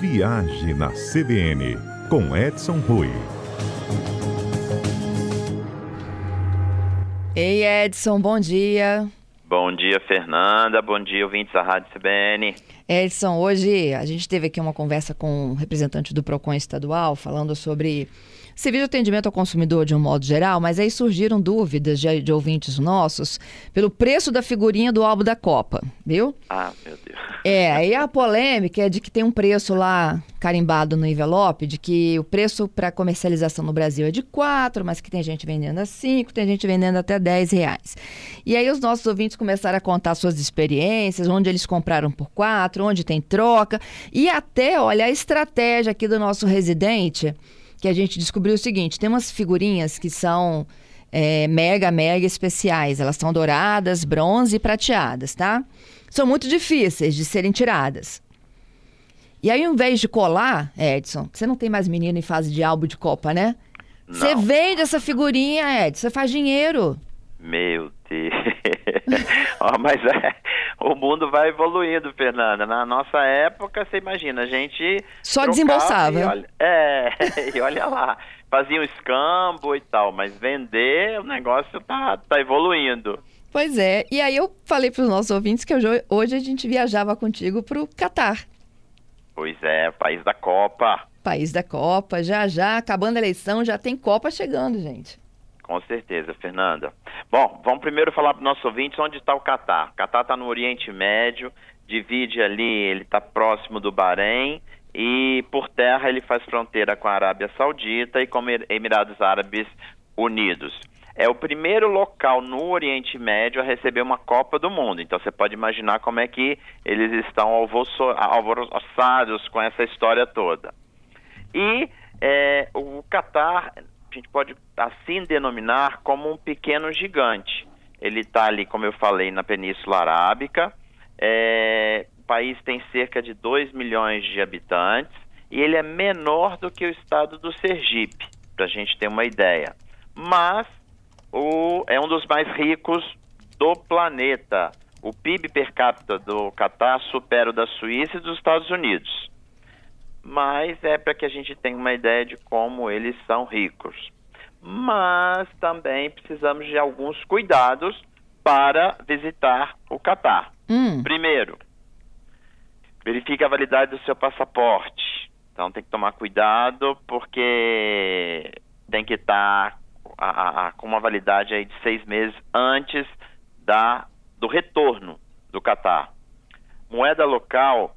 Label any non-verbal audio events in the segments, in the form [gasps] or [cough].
Viagem na CBN, com Edson Rui. Ei, Edson, bom dia. Bom dia, Fernanda. Bom dia, ouvintes da Rádio CBN. Edson, hoje a gente teve aqui uma conversa com um representante do PROCON estadual falando sobre serviço de atendimento ao consumidor de um modo geral, mas aí surgiram dúvidas de, de ouvintes nossos pelo preço da figurinha do álbum da Copa, viu? Ah, meu Deus. É, aí a polêmica é de que tem um preço lá carimbado no envelope, de que o preço para comercialização no Brasil é de 4, mas que tem gente vendendo a 5, tem gente vendendo até 10 reais. E aí os nossos ouvintes começaram a contar suas experiências, onde eles compraram por 4, onde tem troca, e até, olha, a estratégia aqui do nosso residente que a gente descobriu o seguinte: tem umas figurinhas que são é, mega, mega especiais. Elas são douradas, bronze e prateadas, tá? São muito difíceis de serem tiradas. E aí, ao invés de colar, Edson, você não tem mais menino em fase de álbum de Copa, né? Você vende essa figurinha, Edson, você faz dinheiro. Meu Deus. [laughs] oh, mas é, o mundo vai evoluindo, Fernanda. Na nossa época, você imagina, a gente. Só desembolsava. E olha, é, [laughs] e olha lá. Fazia um escambo e tal, mas vender, o negócio tá, tá evoluindo. Pois é. E aí eu falei para os nossos ouvintes que hoje, a gente viajava contigo para o Catar. Pois é, país da Copa. País da Copa. Já já, acabando a eleição, já tem Copa chegando, gente. Com certeza, Fernanda. Bom, vamos primeiro falar para os nossos ouvintes onde está o Catar. O Catar está no Oriente Médio, divide ali, ele está próximo do Bahrein e por terra ele faz fronteira com a Arábia Saudita e com Emirados Árabes Unidos. É o primeiro local no Oriente Médio a receber uma Copa do Mundo. Então você pode imaginar como é que eles estão alvoroçados com essa história toda. E é, o Catar gente pode assim denominar como um pequeno gigante. Ele está ali, como eu falei, na Península Arábica. É, o país tem cerca de 2 milhões de habitantes e ele é menor do que o estado do Sergipe, para a gente ter uma ideia. Mas o, é um dos mais ricos do planeta. O PIB per capita do Catar supera o da Suíça e dos Estados Unidos mas é para que a gente tenha uma ideia de como eles são ricos. Mas também precisamos de alguns cuidados para visitar o Catar. Hum. Primeiro, verifique a validade do seu passaporte. Então tem que tomar cuidado porque tem que estar tá com uma validade aí de seis meses antes da, do retorno do Catar. Moeda local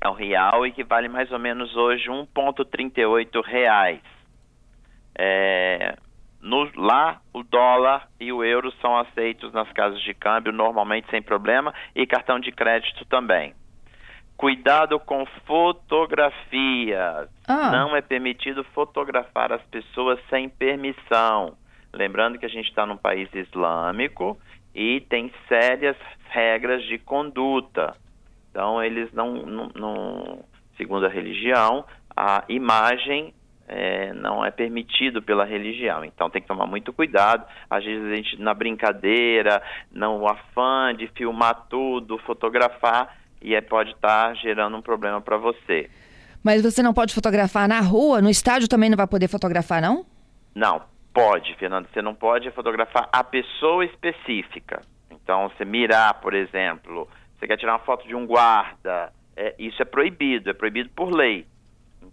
ao real equivale mais ou menos hoje 1,38 reais. É, no, lá o dólar e o euro são aceitos nas casas de câmbio normalmente sem problema e cartão de crédito também. Cuidado com fotografias. Ah. Não é permitido fotografar as pessoas sem permissão. Lembrando que a gente está num país islâmico e tem sérias regras de conduta. Então, eles não, não, não segundo a religião, a imagem é, não é permitido pela religião. Então tem que tomar muito cuidado. Às vezes a gente, na brincadeira, não o afã de filmar tudo, fotografar, e é, pode estar tá gerando um problema para você. Mas você não pode fotografar na rua? No estádio também não vai poder fotografar, não? Não, pode, Fernando. Você não pode fotografar a pessoa específica. Então, você mirar, por exemplo, você quer tirar uma foto de um guarda, é, isso é proibido, é proibido por lei.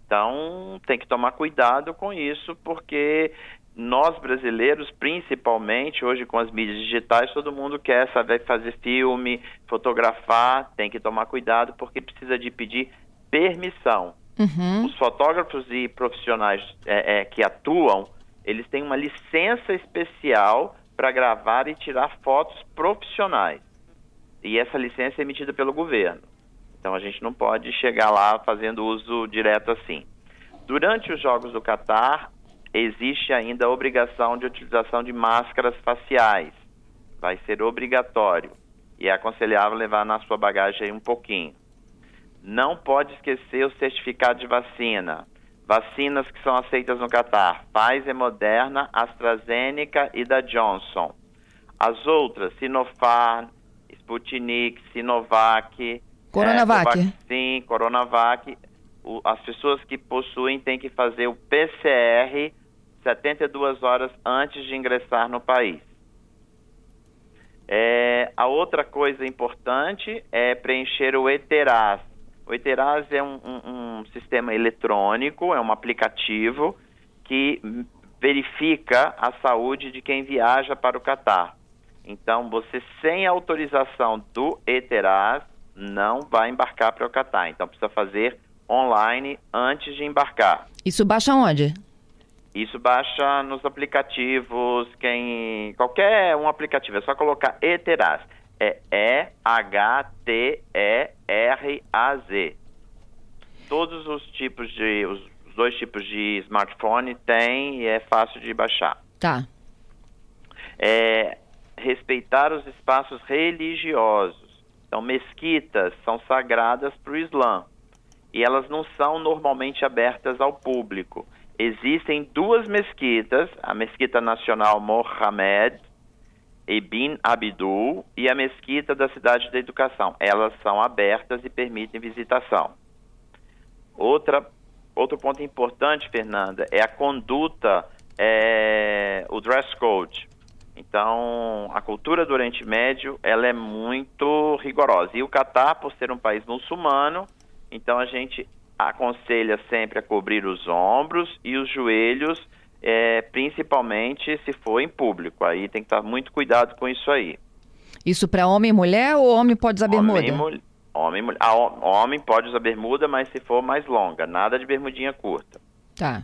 Então tem que tomar cuidado com isso, porque nós brasileiros, principalmente hoje com as mídias digitais, todo mundo quer saber fazer filme, fotografar, tem que tomar cuidado porque precisa de pedir permissão. Uhum. Os fotógrafos e profissionais é, é, que atuam, eles têm uma licença especial para gravar e tirar fotos profissionais. E essa licença é emitida pelo governo. Então a gente não pode chegar lá fazendo uso direto assim. Durante os Jogos do Catar, existe ainda a obrigação de utilização de máscaras faciais. Vai ser obrigatório. E é aconselhável levar na sua bagagem um pouquinho. Não pode esquecer o certificado de vacina. Vacinas que são aceitas no Catar: Pfizer, Moderna, AstraZeneca e da Johnson. As outras, Sinopharm, Sputnik, Sinovac, Coronavac. É, Sim, Coronavac. o, as pessoas que possuem têm que fazer o PCR 72 horas antes de ingressar no país. É, a outra coisa importante é preencher o ETERAS. O ETERAS é um, um, um sistema eletrônico, é um aplicativo que verifica a saúde de quem viaja para o Catar. Então, você sem autorização do ETERAS não vai embarcar para o Catar. Então, precisa fazer online antes de embarcar. Isso baixa onde? Isso baixa nos aplicativos, quem qualquer um aplicativo, é só colocar ETERAS. É E-H-T-E-R-A-Z. Todos os tipos de, os dois tipos de smartphone tem e é fácil de baixar. Tá. É, respeitar os espaços religiosos. Então, mesquitas são sagradas para o Islã e elas não são normalmente abertas ao público. Existem duas mesquitas, a Mesquita Nacional Mohammed Ibn Abdul e a Mesquita da Cidade da Educação. Elas são abertas e permitem visitação. Outra, outro ponto importante, Fernanda, é a conduta, é, o dress code. Então, a cultura do Oriente Médio, ela é muito rigorosa. E o Catar, por ser um país muçulmano, então a gente aconselha sempre a cobrir os ombros e os joelhos, é, principalmente se for em público. Aí tem que estar muito cuidado com isso aí. Isso para homem e mulher ou homem pode usar bermuda? Homem, homem, mulher. Ah, homem pode usar bermuda, mas se for mais longa, nada de bermudinha curta. Tá.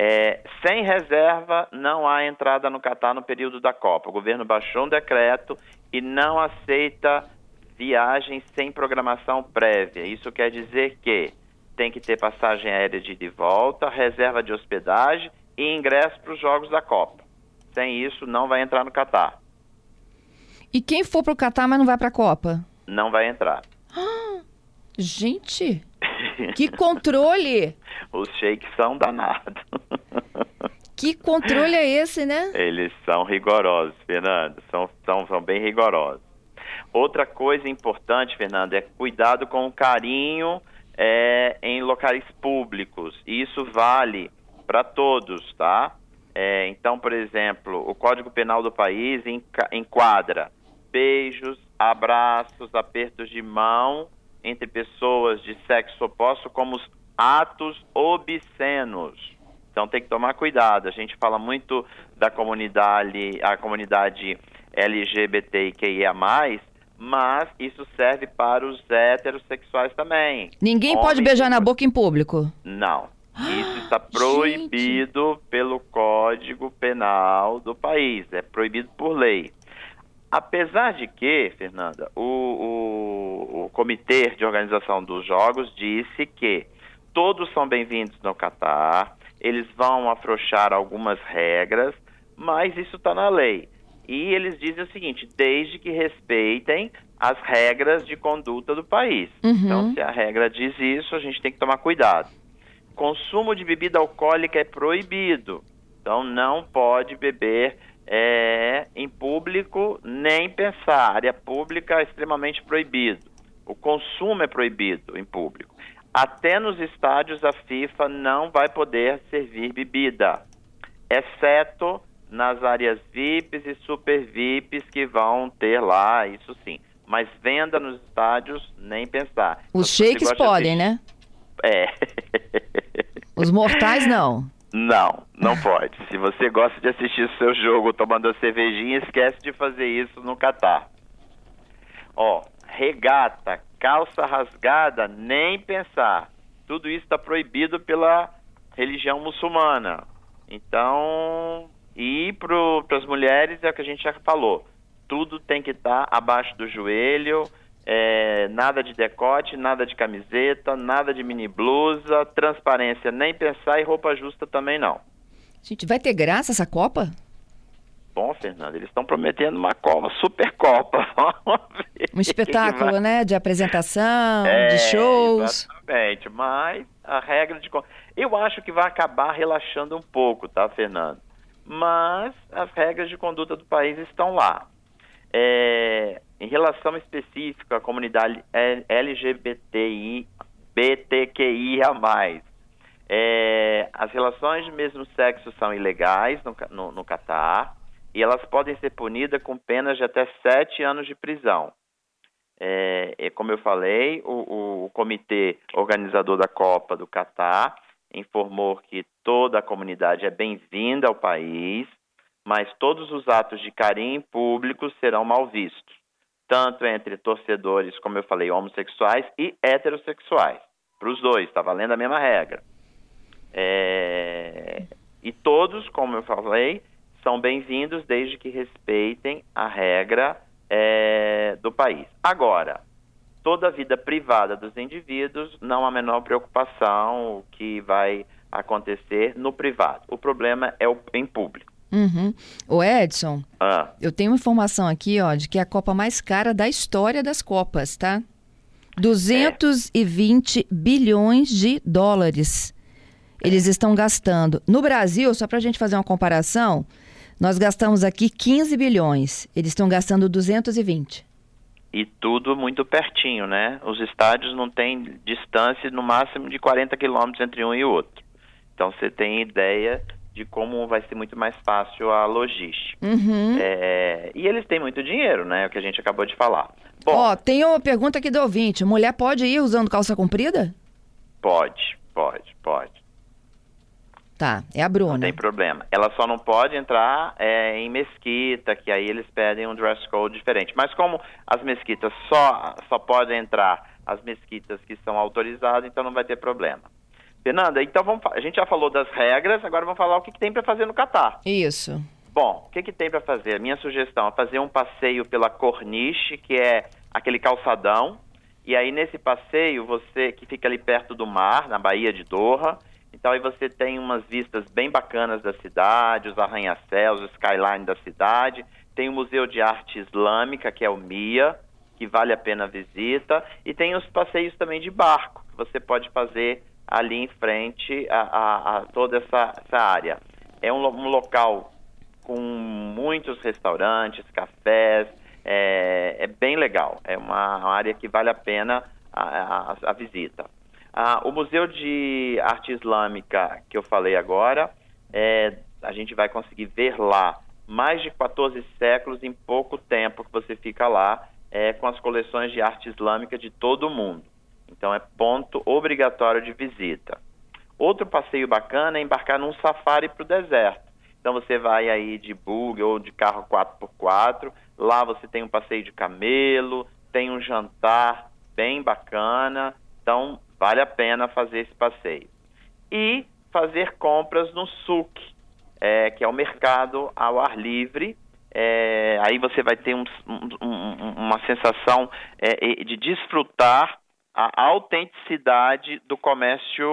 É, sem reserva, não há entrada no Catar no período da Copa. O governo baixou um decreto e não aceita viagens sem programação prévia. Isso quer dizer que tem que ter passagem aérea de ida e volta, reserva de hospedagem e ingresso para os Jogos da Copa. Sem isso, não vai entrar no Catar. E quem for para o Catar, mas não vai para a Copa? Não vai entrar. Ah, [gasps] gente, que controle! [laughs] Os sheiks são danados. Que controle é esse, né? Eles são rigorosos, Fernando. São, são, são bem rigorosos. Outra coisa importante, Fernando, é cuidado com o carinho é, em locais públicos. Isso vale para todos, tá? É, então, por exemplo, o Código Penal do país enquadra beijos, abraços, apertos de mão entre pessoas de sexo oposto como atos obscenos. Então tem que tomar cuidado. A gente fala muito da comunidade, a comunidade LGBTQIA+, mas isso serve para os heterossexuais também. Ninguém Homens pode beijar na boca em público? Não. Isso está [gasps] proibido Gente. pelo Código Penal do país, é proibido por lei. Apesar de que, Fernanda, o, o, o Comitê de Organização dos Jogos disse que todos são bem-vindos no Catar, eles vão afrouxar algumas regras, mas isso está na lei. E eles dizem o seguinte: desde que respeitem as regras de conduta do país. Uhum. Então, se a regra diz isso, a gente tem que tomar cuidado. Consumo de bebida alcoólica é proibido. Então, não pode beber é, em público nem pensar. A área pública é extremamente proibido. O consumo é proibido em público. Até nos estádios, a FIFA não vai poder servir bebida, exceto nas áreas VIPs e super VIPs que vão ter lá, isso sim. Mas venda nos estádios, nem pensar. Os shakes podem, né? É. [laughs] Os mortais não. Não, não pode. Se você gosta de assistir o seu jogo tomando a cervejinha, esquece de fazer isso no Catar. Ó, regata, calça rasgada, nem pensar. Tudo isso está proibido pela religião muçulmana. Então, e para as mulheres é o que a gente já falou. Tudo tem que estar tá abaixo do joelho, é, nada de decote, nada de camiseta, nada de mini blusa, transparência nem pensar e roupa justa também não. Gente, vai ter graça essa Copa? Bom, Fernando, eles estão prometendo uma Copa, super Copa. [laughs] um espetáculo, né? De apresentação, é, de shows. Exatamente, mas a regra de. Eu acho que vai acabar relaxando um pouco, tá, Fernando? mas as regras de conduta do país estão lá. É, em relação específica à comunidade LGBTIB+, LGBTQIA+. É, as relações de mesmo sexo são ilegais no, Catar e elas podem ser punidas com penas de até sete anos de prisão. É, é como eu falei, o, o, o, comitê organizador da Copa do Catar informou que toda a comunidade é bem-vinda ao país, mas todos os atos de carinho público serão mal vistos, tanto entre torcedores, como eu falei, homossexuais e heterossexuais. Para os dois, está valendo a mesma regra. É, e todos, como eu falei, são bem-vindos desde que respeitem a regra é, do país. Agora, toda a vida privada dos indivíduos, não há menor preocupação o que vai acontecer no privado. O problema é o, em público. Uhum. O Edson, ah. eu tenho informação aqui, ó, de que é a Copa mais cara da história das Copas, tá? 220 é. bilhões de dólares eles estão gastando. No Brasil, só para a gente fazer uma comparação, nós gastamos aqui 15 bilhões, eles estão gastando 220. E tudo muito pertinho, né? Os estádios não têm distância no máximo de 40 quilômetros entre um e outro. Então você tem ideia de como vai ser muito mais fácil a logística. Uhum. É, e eles têm muito dinheiro, né? O que a gente acabou de falar. Ó, oh, tem uma pergunta aqui do ouvinte. Mulher pode ir usando calça comprida? Pode, pode, pode. Tá, é a Bruna. Não tem problema. Ela só não pode entrar é, em mesquita, que aí eles pedem um dress code diferente. Mas como as mesquitas só, só podem entrar as mesquitas que são autorizadas, então não vai ter problema. Fernanda, então vamos, a gente já falou das regras, agora vamos falar o que, que tem para fazer no Catar. Isso. Bom, o que, que tem para fazer? Minha sugestão é fazer um passeio pela Corniche, que é aquele calçadão. E aí nesse passeio, você que fica ali perto do mar, na Baía de Doha, então aí você tem umas vistas bem bacanas da cidade, os arranha-céus, o skyline da cidade. Tem o Museu de Arte Islâmica, que é o MIA, que vale a pena a visita. E tem os passeios também de barco, que você pode fazer ali em frente a, a, a toda essa, essa, área. É um, um, local com muitos restaurantes, cafés, é, é bem legal. É uma área que vale a pena a, a visita. Ah, o Museu de Arte Islâmica que eu falei agora, é, a gente vai conseguir ver lá mais de 14 séculos em pouco tempo que você fica lá é, com as coleções de arte islâmica de todo o mundo. Então é ponto obrigatório de visita. Outro passeio bacana é embarcar num safari para o deserto. Então você vai aí de bug ou de carro 4x4, lá você tem um passeio de camelo, tem um jantar bem bacana. Então Vale a pena fazer esse passeio. E fazer compras no SUC, é, que é o mercado ao ar livre. É, aí você vai ter um, um, uma sensação é, de desfrutar a autenticidade do comércio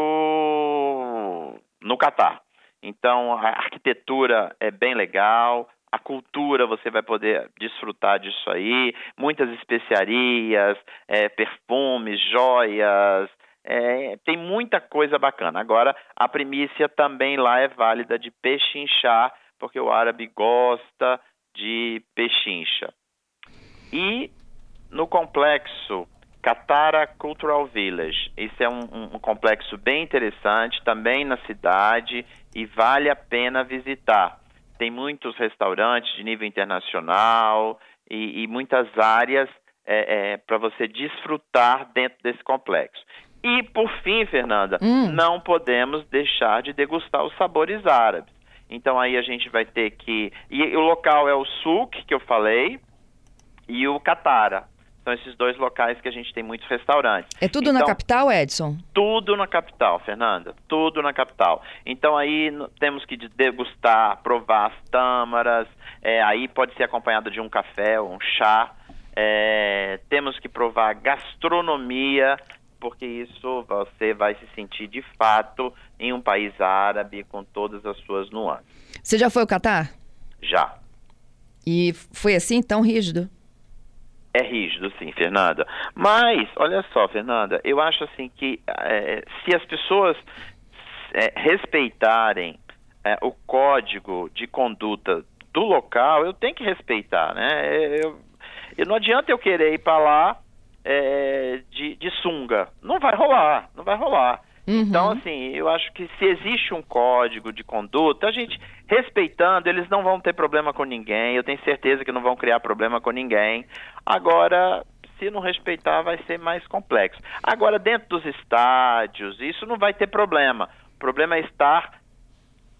no Catar. Então, a arquitetura é bem legal, a cultura você vai poder desfrutar disso aí, muitas especiarias, é, perfumes, joias, é, tem muita coisa bacana. Agora, a primícia também lá é válida de pechinchar, porque o árabe gosta de pechincha. E no complexo Katara Cultural Village, esse é um, um, complexo bem interessante, também na cidade, e vale a pena visitar. Tem muitos restaurantes de nível internacional e, e muitas áreas é, é, para você desfrutar dentro desse complexo. E, por fim, Fernanda, hum. não podemos deixar de degustar os sabores árabes. Então, aí a gente vai ter que. E o local é o Souk, que eu falei, e o Catara. São esses dois locais que a gente tem muitos restaurantes. É tudo então, na capital, Edson? Tudo na capital, Fernanda. Tudo na capital. Então aí temos que degustar, provar as tâmaras. É, aí pode ser acompanhado de um café ou um chá. É, temos que provar gastronomia porque isso você vai se sentir de fato em um país árabe com todas as suas nuances. Você já foi ao Catar? Já. E foi assim tão rígido? É rígido, sim, Fernanda. Mas, olha só, Fernanda, eu acho assim que é, se as pessoas é, respeitarem é, o código de conduta do local, eu tenho que respeitar, né? Eu, eu não adianta eu querer ir para lá é, de, de sunga. Não vai rolar, não vai rolar. Uhum. Então, assim, eu acho que se existe um código de conduta, a gente respeitando, eles não vão ter problema com ninguém. Eu tenho certeza que não vão criar problema com ninguém. Agora, se não respeitar, vai ser mais complexo. Agora, dentro dos estádios, isso não vai ter problema. O problema é estar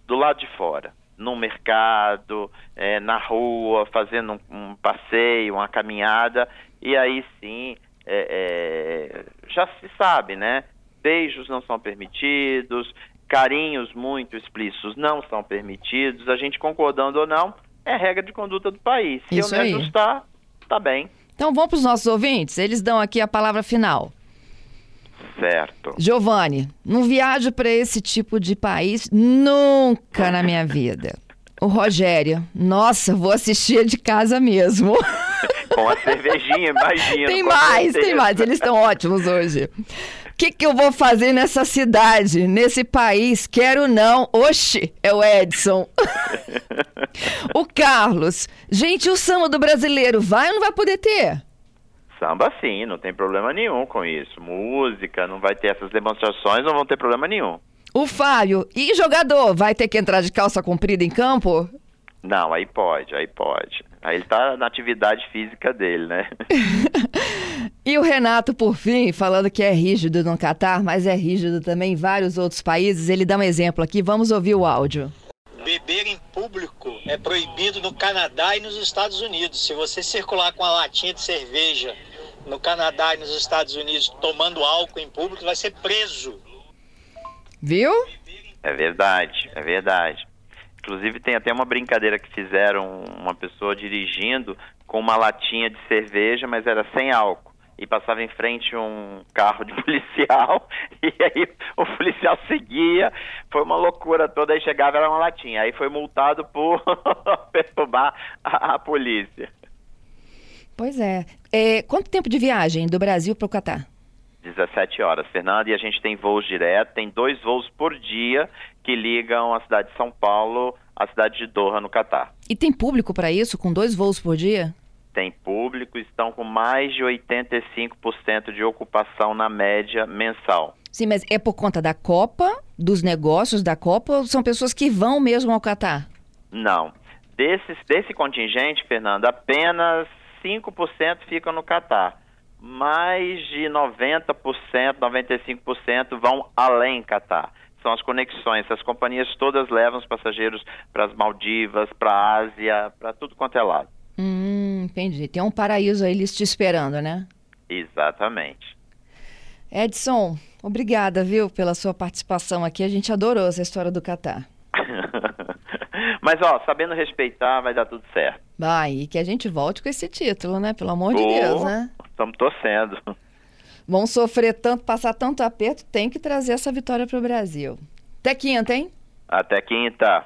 do lado de fora, no mercado, é, na rua, fazendo um, um, passeio, uma caminhada, e aí sim, é, é, já se sabe, né? Beijos não são permitidos, carinhos muito explícitos não são permitidos, a gente concordando ou não, é regra de conduta do país. Se Isso eu me aí. ajustar, tá bem. Então vamos para os nossos ouvintes, eles dão aqui a palavra final. Certo. Giovanni, não viajo para esse tipo de país nunca na minha vida. O Rogério, nossa, vou assistir de casa mesmo. [laughs] Com a cervejinha, imagina. tem mais, certeza. tem mais, eles estão ótimos hoje. O que, que eu vou fazer nessa cidade, nesse país? Quero não. Oxi, é o Edson. [laughs] o Carlos. Gente, o samba do brasileiro vai ou não vai poder ter? Samba sim, não tem problema nenhum com isso. Música, não vai ter essas demonstrações, não vão ter problema nenhum. O Fábio. E jogador? Vai ter que entrar de calça comprida em campo? Não, aí pode, aí pode. Aí ele tá na atividade física dele, né? [laughs] E o Renato, por fim, falando que é rígido no Catar, mas é rígido também em vários outros países. Ele dá um exemplo aqui. Vamos ouvir o áudio. Beber em público é proibido no Canadá e nos Estados Unidos. Se você circular com a latinha de cerveja no Canadá e nos Estados Unidos tomando álcool em público, vai ser preso. Viu? É verdade, é verdade. Inclusive tem até uma brincadeira que fizeram uma pessoa dirigindo com uma latinha de cerveja, mas era sem álcool. E passava em frente um carro de [laughs] policial, e aí o policial seguia, foi uma loucura toda, aí chegava era uma latinha. Aí foi multado por [laughs] perturbar a, a polícia. Pois é. é. Quanto tempo de viagem do Brasil para o Catar? 17 horas, Fernando, e a gente tem voos direto, tem dois voos por dia que ligam a cidade de São Paulo à cidade de Doha, no Catar. E tem público para isso, com dois voos por dia? Tem público, estão com mais de 85% de ocupação na média mensal. Sim, mas é por conta da Copa, dos negócios da Copa, ou são pessoas que vão mesmo ao Catar? Não. Desses, desse contingente, Fernando, apenas 5% ficam no Catar. Mais de 90%, 95% vão além Catar. São as conexões. As companhias todas levam os passageiros para as Maldivas, para a Ásia, para tudo quanto é lado. Hum, entendi. Tem um paraíso aí eles te esperando, né? Exatamente. Edson, obrigada, viu, pela sua participação aqui. A gente adorou essa história do Catar. [laughs] Mas, ó, sabendo respeitar, vai dar tudo certo. Vai, e que a gente volte com esse título, né? Pelo amor de Ô, Deus, né? Estamos torcendo. Vão sofrer tanto, passar tanto aperto, tem que trazer essa vitória para o Brasil. Até quinta, hein? Até quinta.